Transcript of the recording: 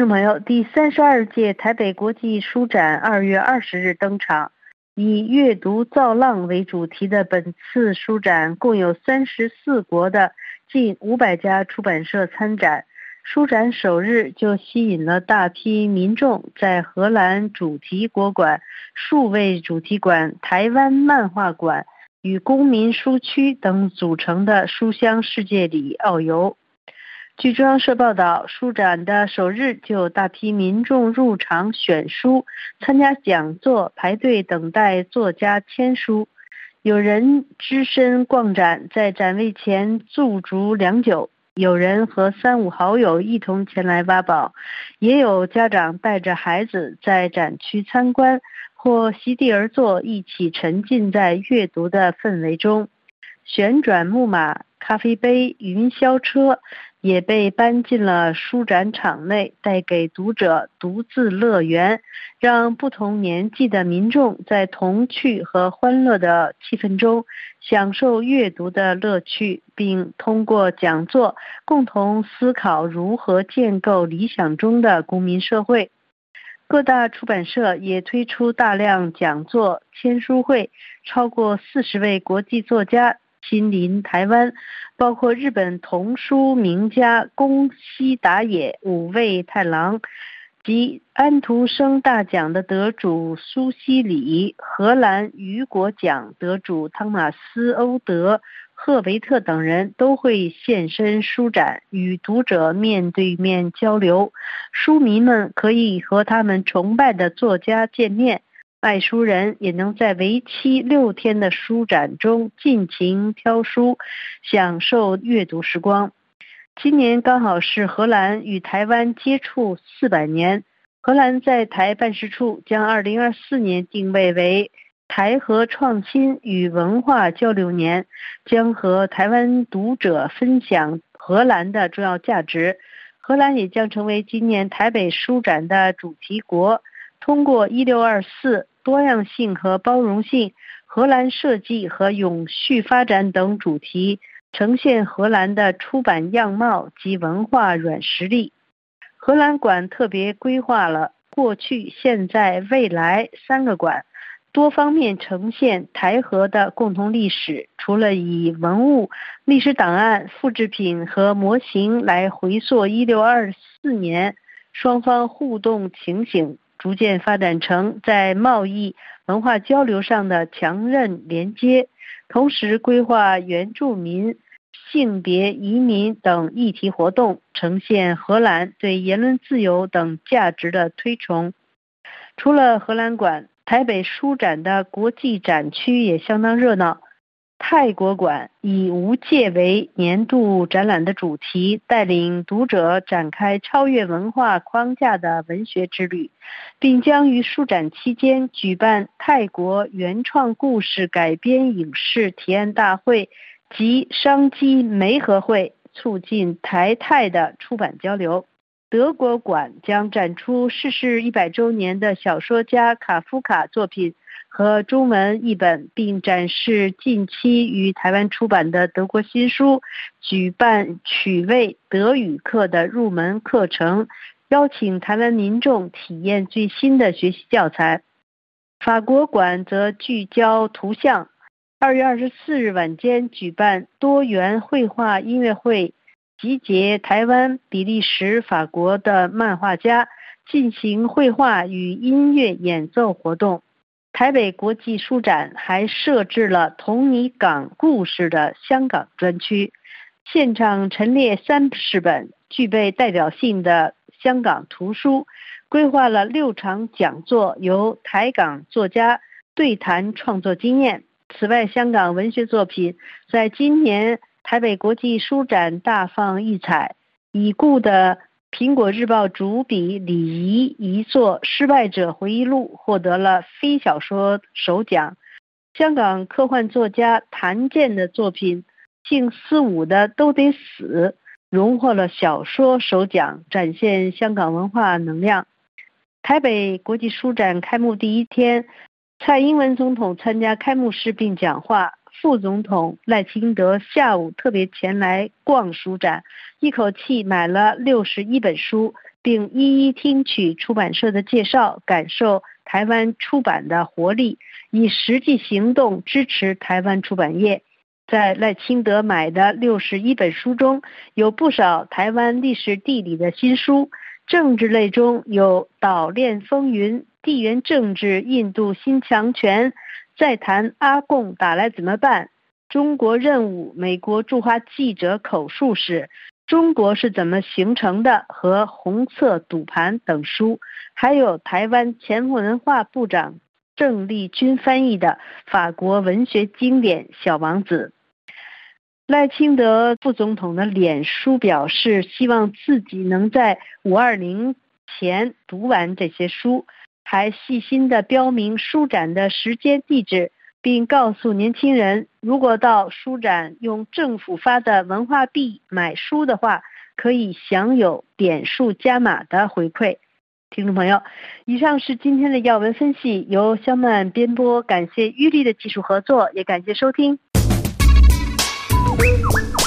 众朋友，第三十二届台北国际书展二月二十日登场，以“阅读造浪”为主题的本次书展，共有三十四国的近五百家出版社参展。书展首日就吸引了大批民众在荷兰主题国馆、数位主题馆、台湾漫画馆与公民书区等组成的书香世界里遨游。据中央社报道，书展的首日就有大批民众入场选书、参加讲座、排队等待作家签书。有人只身逛展，在展位前驻足良久；有人和三五好友一同前来挖宝；也有家长带着孩子在展区参观，或席地而坐，一起沉浸在阅读的氛围中。旋转木马、咖啡杯、云霄车。也被搬进了书展场内，带给读者独自乐园，让不同年纪的民众在童趣和欢乐的气氛中享受阅读的乐趣，并通过讲座共同思考如何建构理想中的公民社会。各大出版社也推出大量讲座、签书会，超过四十位国际作家。亲临台湾，包括日本童书名家宫西达也、五味太郎及安徒生大奖的得主苏西里、荷兰雨果奖得主汤马斯·欧德、赫维特等人都会现身书展，与读者面对面交流。书迷们可以和他们崇拜的作家见面。爱书人也能在为期六天的书展中尽情挑书，享受阅读时光。今年刚好是荷兰与台湾接触四百年，荷兰在台办事处将二零二四年定位为台荷创新与文化交流年，将和台湾读者分享荷兰的重要价值。荷兰也将成为今年台北书展的主题国。通过一六二四多样性和包容性、荷兰设计和永续发展等主题，呈现荷兰的出版样貌及文化软实力。荷兰馆特别规划了过去、现在、未来三个馆，多方面呈现台荷的共同历史。除了以文物、历史档案、复制品和模型来回溯一六二四年双方互动情形。逐渐发展成在贸易、文化交流上的强韧连接，同时规划原住民、性别、移民等议题活动，呈现荷兰对言论自由等价值的推崇。除了荷兰馆，台北书展的国际展区也相当热闹。泰国馆以无界为年度展览的主题，带领读者展开超越文化框架的文学之旅，并将于书展期间举办泰国原创故事改编影视提案大会及商机媒合会，促进台泰的出版交流。德国馆将展出逝世一百周年的小说家卡夫卡作品。和中文译本，并展示近期于台湾出版的德国新书，举办趣味德语课的入门课程，邀请台湾民众体验最新的学习教材。法国馆则聚焦图像，二月二十四日晚间举办多元绘画音乐会，集结台湾、比利时、法国的漫画家进行绘画与音乐演奏活动。台北国际书展还设置了同你港故事的香港专区，现场陈列三十本具备代表性的香港图书，规划了六场讲座，由台港作家对谈创作经验。此外，香港文学作品在今年台北国际书展大放异彩，已故的。苹果日报主笔李怡一作《失败者回忆录》获得了非小说首奖。香港科幻作家谭健的作品《姓四五的都得死》荣获了小说首奖，展现香港文化能量。台北国际书展开幕第一天，蔡英文总统参加开幕式并讲话。副总统赖清德下午特别前来逛书展，一口气买了六十一本书，并一一听取出版社的介绍，感受台湾出版的活力，以实际行动支持台湾出版业。在赖清德买的六十一本书中，有不少台湾历史地理的新书。政治类中有《岛链风云》《地缘政治》《印度新强权》，再谈阿贡打来怎么办？中国任务、美国驻华记者口述史、中国是怎么形成的和红色赌盘等书，还有台湾前文化部长郑丽君翻译的法国文学经典《小王子》。赖清德副总统的脸书表示，希望自己能在五二零前读完这些书，还细心的标明书展的时间地址，并告诉年轻人，如果到书展用政府发的文化币买书的话，可以享有点数加码的回馈。听众朋友，以上是今天的要闻分析，由肖曼编播，感谢玉丽的技术合作，也感谢收听。Thank you.